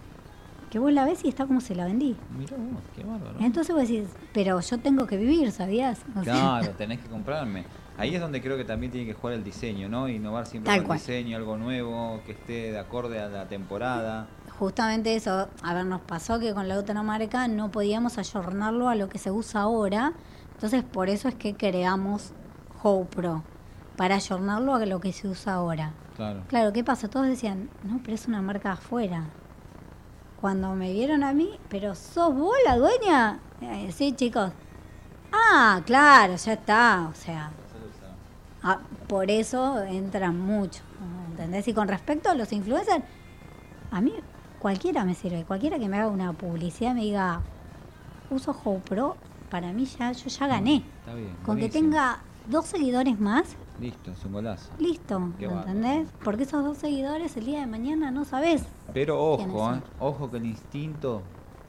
que vos la ves y está como se la vendí. Mira vos, qué bárbaro. Entonces vos decís, pero yo tengo que vivir, ¿sabías? O sea, Claro, tenés que comprarme. Ahí es donde creo que también tiene que jugar el diseño, ¿no? Innovar siempre Tal con cual. diseño, algo nuevo, que esté de acorde a la temporada. Justamente eso, a ver, nos pasó que con la otra marca no podíamos ayornarlo a lo que se usa ahora, entonces por eso es que creamos GoPro, para ayornarlo a lo que se usa ahora. Claro. Claro, ¿qué pasa? Todos decían, no, pero es una marca afuera. Cuando me vieron a mí, pero sos vos la dueña. Eh, sí, chicos. Ah, claro, ya está, o sea, ah, por eso entran mucho, ¿entendés? Y con respecto a los influencers, a mí cualquiera me sirve, cualquiera que me haga una publicidad me diga, uso GoPro, para mí ya, yo ya gané. Está bien. Con que tenga dos seguidores más, Listo, es un golazo. listo, Qué ¿me bárbaro. entendés? Porque esos dos seguidores el día de mañana no sabés. Pero ¿Quiénes ojo? ¿eh? Ojo que el instinto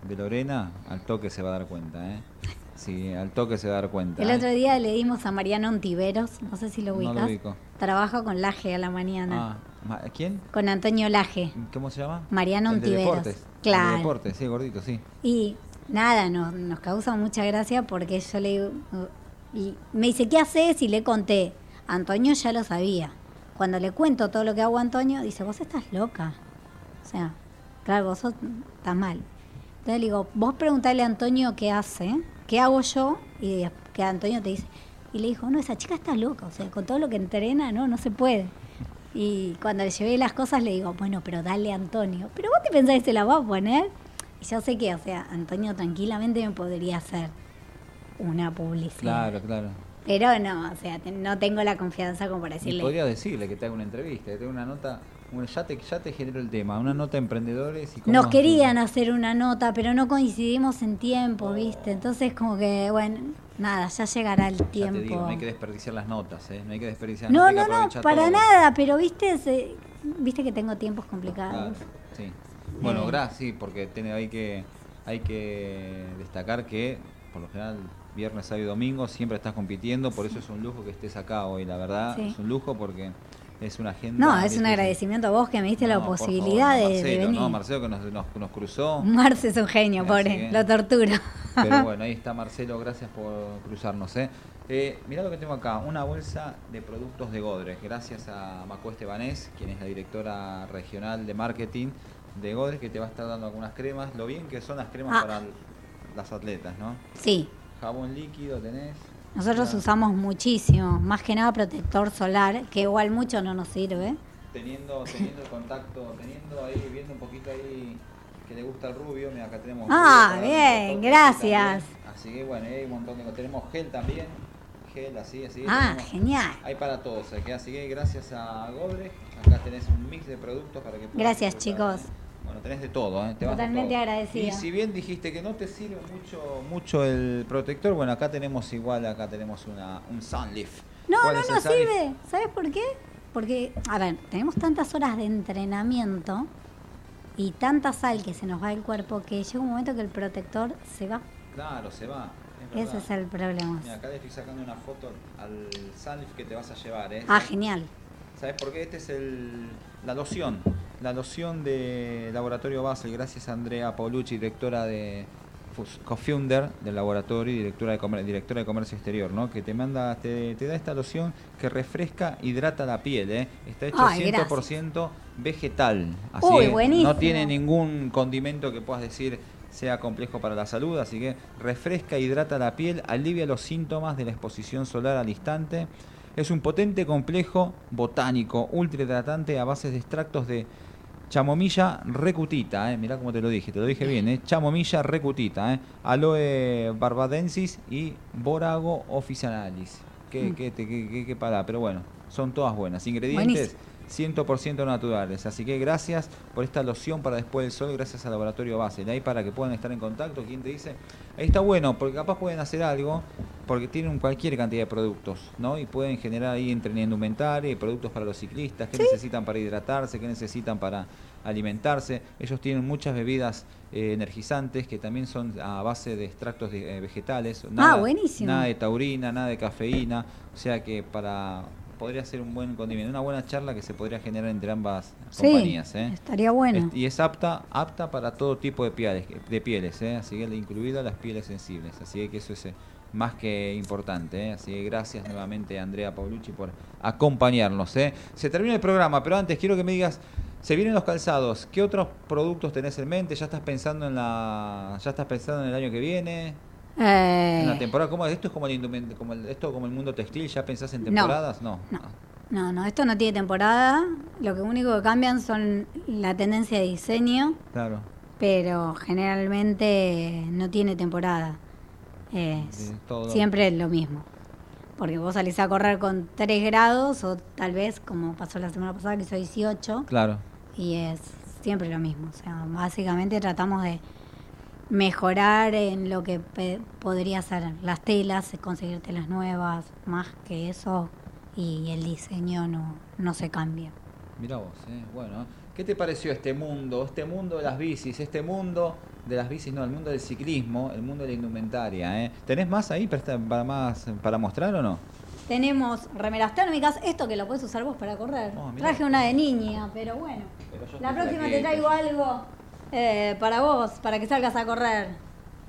de Lorena al toque se va a dar cuenta, ¿eh? Sí, al toque se va a dar cuenta. El ¿eh? otro día le dimos a Mariano Ontiveros, no sé si lo No lo ubicas. ubico. Trabaja con Laje a la mañana. Ah, ¿quién? Con Antonio Laje. ¿Cómo se llama? Mariano El de Ontiveros. deportes. El de Claro. deportes, sí, gordito, sí. Y nada, nos, nos causa mucha gracia porque yo le digo, y me dice, ¿qué haces? Y le conté. Antonio ya lo sabía. Cuando le cuento todo lo que hago a Antonio, dice, vos estás loca. O sea, claro, vos sos- estás mal. Entonces le digo, vos preguntale a Antonio qué hace, qué hago yo, y que Antonio te dice. Y le dijo, no, esa chica está loca, o sea, con todo lo que entrena, no, no se puede. Y cuando le llevé las cosas le digo, bueno, pero dale a Antonio. ¿Pero vos te pensás que se la va a poner? Y yo sé que, o sea, Antonio tranquilamente me podría hacer una publicidad. Claro, claro. Pero no, o sea, te- no tengo la confianza como para decirle. podría decirle que te haga una entrevista, que te haga una nota. bueno, ya te, ya te generó el tema, una nota de emprendedores y Nos querían hacer una nota, pero no coincidimos en tiempo, ¿viste? Entonces, como que, bueno, nada, ya llegará el Ya tiempo. te digo, no hay que desperdiciar las notas, ¿eh? No hay que desperdiciar no, no, no, aprovechar para todo. nada, pero viste, se- viste que tengo tiempos complicados. Claro, sí. Bueno, gracias, sí, porque tiene, hay que hay que destacar que por lo general viernes, sábado y domingo siempre estás compitiendo, por eso es un lujo que estés acá hoy, la verdad, Sí. es un lujo porque es una agenda. No, es un agradecimiento a vos que me diste la No, por posibilidad favor, de, de Marcelo, venir. No, Marcelo que nos, nos, nos cruzó. Marce es un genio, pobre, lo torturo. Pero bueno, ahí está Marcelo, gracias por cruzarnos. ¿eh? Eh, mirá lo que tengo acá, una bolsa de productos de Godres, gracias a Macu Estebanés, quien es la directora regional de marketing de Godres, que te va a estar dando algunas cremas. Lo bien que son las cremas Ah. para las atletas, ¿no? Sí, Jabón líquido tenés. nosotros usamos muchísimo, más que nada protector solar, que igual mucho no nos sirve. Teniendo, teniendo el contacto, teniendo ahí, viendo un poquito ahí que le gusta el rubio, mira acá tenemos. Ah, rubio bien, gracias. Así que bueno, hay un montón de. Tenemos gel también, gel así, así. Ah, tenemos- genial. Hay para todos, así que gracias a Gobre, acá tenés un mix de productos para que puedas Gracias, chicos. Bueno, tenés de todo, ¿eh? Te Totalmente todo. agradecida. Y si bien dijiste que no te sirve mucho, mucho el protector, bueno, acá tenemos igual, acá tenemos una, un Sunleaf. No, ¿Cuál no, el no sirve. ¿Sabes por qué? Porque, a ver, tenemos tantas horas de entrenamiento y tanta sal que se nos va del cuerpo que llega un momento que el protector se va. Claro, se va. es Ese es el problema. Mira, acá le estoy sacando una foto al Sunleaf que te vas a llevar, ¿eh? Ah, genial. ¿Sabes por qué? Este es el, la loción. La loción de Laboratorio Basel, gracias a Andrea Paulucci, directora de co-founder del laboratorio y directora de, comer- directora de comercio exterior, ¿no? Que te manda, te, te da esta loción que refresca, hidrata la piel, ¿eh? Está hecho Ay, 100% vegetal. Así Uy, buenísimo. no tiene ningún condimento que puedas decir sea complejo para la salud, así que refresca, hidrata la piel, alivia los síntomas de la exposición solar al instante. Es un potente complejo botánico ultra hidratante a base de extractos de chamomilla recutita, eh. mirá cómo te lo dije, te lo dije bien, eh. chamomilla recutita, eh. aloe barbadensis y borago officinalis. Qué, Mm. qué, qué, qué, qué- pará, pero bueno, son todas buenas. Ingredientes 100% naturales. Así que gracias por esta loción para después del sol, gracias al laboratorio Basel. Ahí para que puedan estar en contacto, ¿quién te dice? Ahí está bueno, porque capaz pueden hacer algo, porque tienen cualquier cantidad de productos, ¿no? Y pueden generar ahí entre indumentaria y productos para los ciclistas, qué necesitan para hidratarse, qué necesitan para alimentarse. Ellos tienen muchas bebidas eh, energizantes que también son a base de extractos de, eh, vegetales. Ah, buenísimo. Nada de taurina, nada de cafeína. O sea que para podría ser un buen condimento, una buena charla que se podría generar entre ambas Sí, compañías. ¿eh? estaría bueno. Es- y es apta apta para todo tipo de pieles, de pieles ¿eh? así que incluidas las pieles sensibles. Así que eso es eh, más que importante. ¿eh? Así que gracias nuevamente Andrea Paulucci por acompañarnos. ¿eh? Se termina el programa, pero antes quiero que me digas, se vienen los calzados, ¿qué otros productos tenés en mente? ¿Ya estás pensando en la ya estás pensando en el año que viene? Eh, temporada, ¿cómo? ¿Esto es como el, indument- como el- esto como el mundo textil? ¿Ya pensás en temporadas? No. No. Ah, No, no, esto no tiene temporada. Lo que único que cambian son la tendencia de diseño, claro. pero generalmente no tiene temporada. Es todo. siempre es lo mismo. Porque vos salís a correr con 3 grados o tal vez, como pasó la semana pasada, que hizo 18, Claro. y es siempre lo mismo. O sea, básicamente tratamos de mejorar en lo que podría ser las telas, conseguir telas nuevas, más que eso, y el diseño no, no se cambia. Mira vos, ¿eh? bueno. ¿Qué te pareció este mundo? Este mundo de las bicis, este mundo de las bicis, no, el mundo del ciclismo, el mundo de la indumentaria. ¿eh? ¿Tenés más ahí para, para más para mostrar o no? Tenemos remeras térmicas, esto que lo puedes usar vos para correr. Oh, mirá. Traje una de niña, pero bueno. Pero La próxima te traigo algo eh, para vos, para que salgas a correr.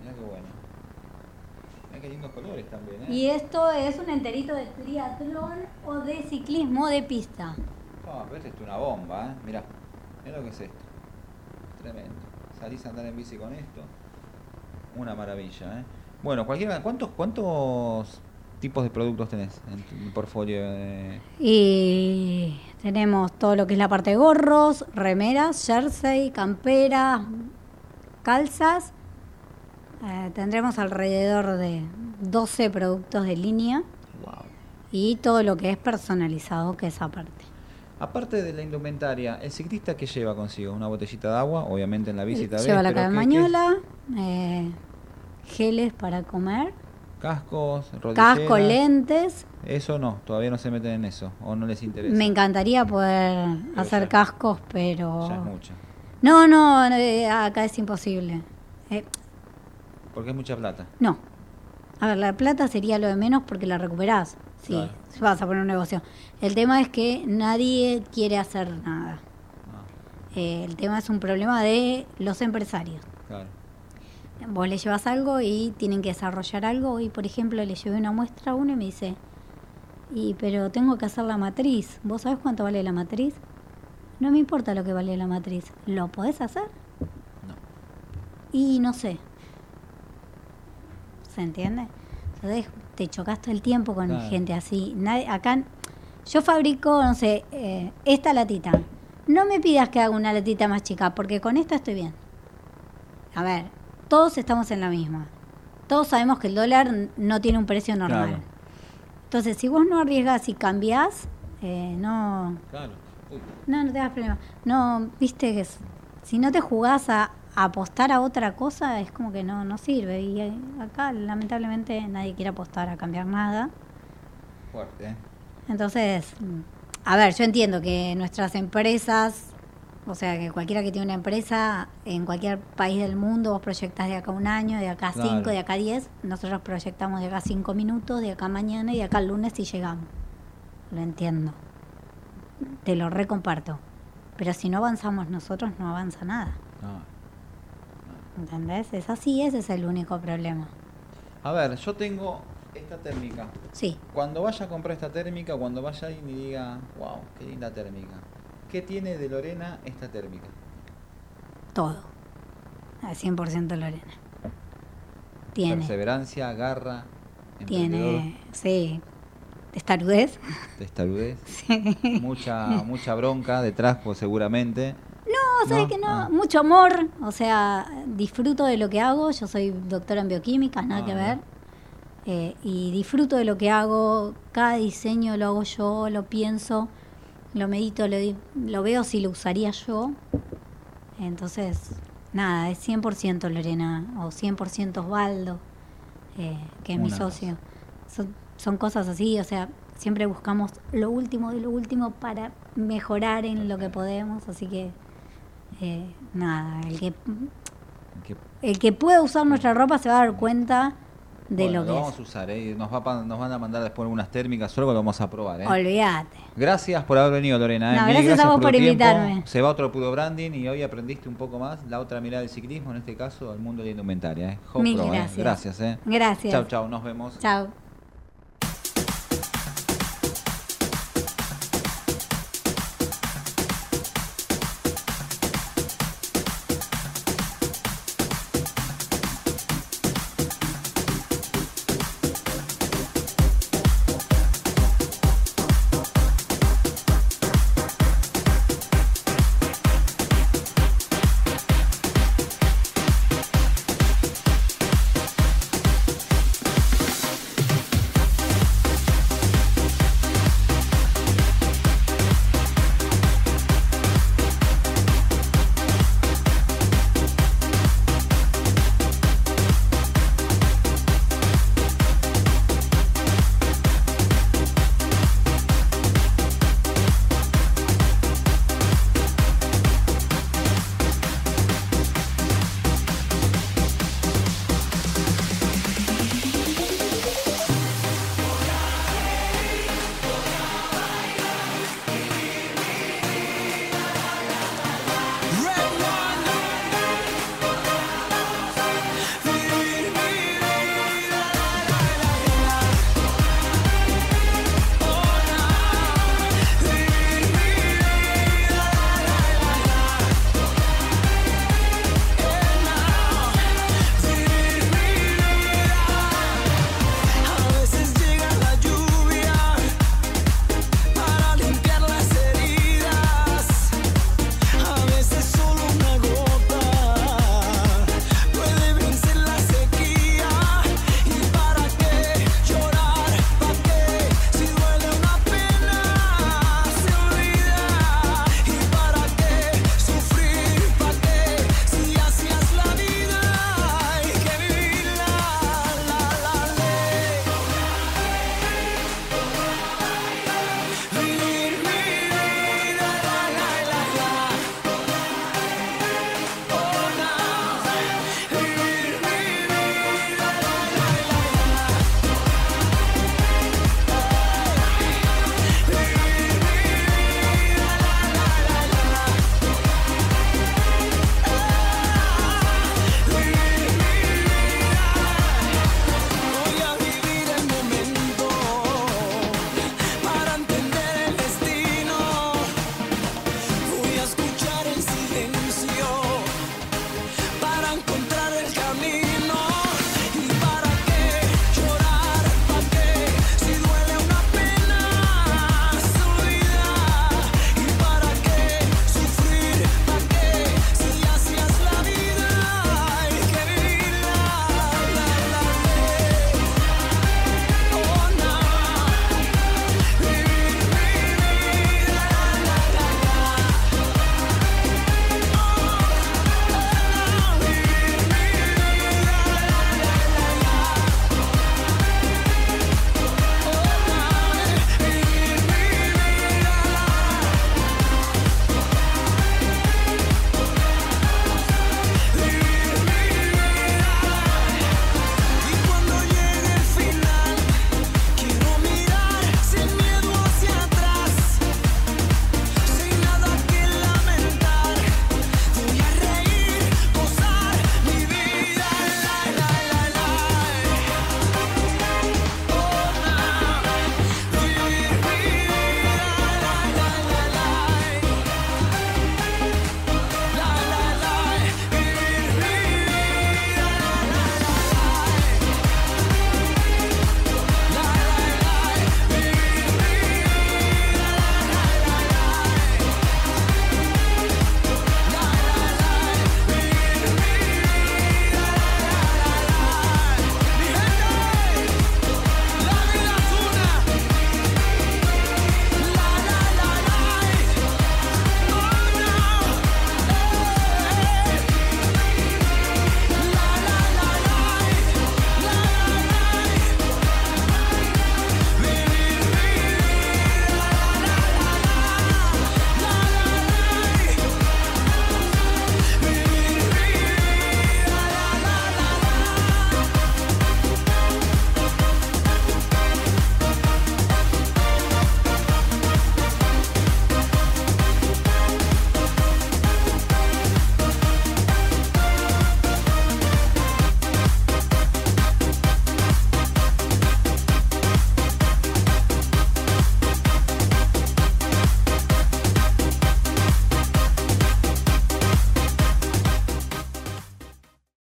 Mirá qué bueno. Mirá qué lindos colores también, ¿eh? Y esto es un enterito de triatlón o de ciclismo de pista. Ah, pero esto es una bomba, ¿eh? Mirá, mirá lo que es esto. Tremendo. Salís a andar en bici con esto. Una maravilla, ¿eh? Bueno, cualquiera, ¿cuántos, cuántos tipos de productos tenés en tu portfolio? de- Y tenemos todo lo que es la parte de gorros, remeras, jersey, camperas, calzas. Eh, tendremos alrededor de 12 productos de línea Wow. y todo lo que es personalizado, que es aparte. Aparte de la indumentaria, ¿el ciclista qué lleva consigo? Una botellita de agua, obviamente en la tal vez, Lleva la pero ¿qué- cademañola, eh, geles para comer, Cascos, rodilleras. casco, lentes. Eso no, todavía no se meten en eso, o no les interesa. Me encantaría poder Pero hacer ya- cascos, pero... Ya es mucho, No, no, eh, acá es imposible. Eh, porque es mucha plata. no. A ver, la plata sería lo de menos porque la recuperás. Sí, Claro. vas a poner un negocio. El tema es que nadie quiere hacer nada. Ah, Eh, el tema es un problema de los empresarios. claro. Vos le llevas algo y tienen que desarrollar algo. Y, por ejemplo, le llevé una muestra a uno y me dice, y pero tengo que hacer la matriz. ¿Vos sabés cuánto vale la matriz? No me importa lo que vale la matriz. ¿Lo podés hacer? No. Y no sé. ¿Se entiende? Entonces te chocas todo el tiempo con Claro. gente así. Nadie, acá yo fabrico, no sé, eh, esta latita. No me pidas que haga una latita más chica, porque con esta estoy bien. A ver, todos estamos en la misma. Todos sabemos que el dólar no tiene un precio normal. Claro. Entonces, si vos no arriesgas y cambiás, eh, no, Claro. No, no te hagas problema. No, viste que si no te jugás a, a apostar a otra cosa, es como que no, no sirve. Y eh, acá, lamentablemente, nadie quiere apostar a cambiar nada. Fuerte, ¿eh? Entonces, mm, a ver, yo entiendo que nuestras empresas, o sea, que cualquiera que tiene una empresa en cualquier país del mundo, vos proyectás de acá un año, de acá Claro. cinco, de acá diez, nosotros proyectamos de acá cinco minutos, de acá mañana y de acá el lunes si llegamos. Lo entiendo. Te lo recomparto. Pero si no avanzamos nosotros, no avanza nada. No. ¿Entendés? Es así, ese es el único problema. A ver, yo tengo esta térmica. Sí, Cuando vaya a comprar esta térmica, cuando vaya ahí y diga, wow, qué linda térmica. ¿Qué tiene de Lorena esta térmica? todo. Al 100% Lorena. Tiene. Perseverancia, garra, Tiene, sí, testarudez. testarudez, Sí. mucha, mucha bronca detrás, pues seguramente. No, sabes No, que no, ah. mucho amor, o sea, disfruto de lo que hago, yo soy doctora en bioquímica, nada Ah, que ver, eh, y disfruto de lo que hago, cada diseño lo hago yo, lo pienso, lo medito, lo, lo veo si lo usaría yo, entonces, nada, es 100% Lorena o 100% Osvaldo, eh, que es mi socio. Son, son cosas así, o sea, siempre buscamos lo último de lo último para mejorar en lo que podemos, así que eh, nada, el que Que, el que pueda usar nuestra ropa se va a dar cuenta de bueno, lo que vamos es. a usar, ¿eh? nos, va van a mandar después algunas térmicas o algo, lo vamos a probar. ¿eh? Olvídate. Gracias por haber venido, Lorena. ¿eh? No, gracias a vos por tiempo. invitarme. Se va otro puro branding y hoy aprendiste un poco más la otra mirada del ciclismo, en este caso, al mundo de la indumentaria. ¿eh? Mil Pro, gracias. Gracias. ¿eh? Gracias. Chau, chau, nos vemos. Chao.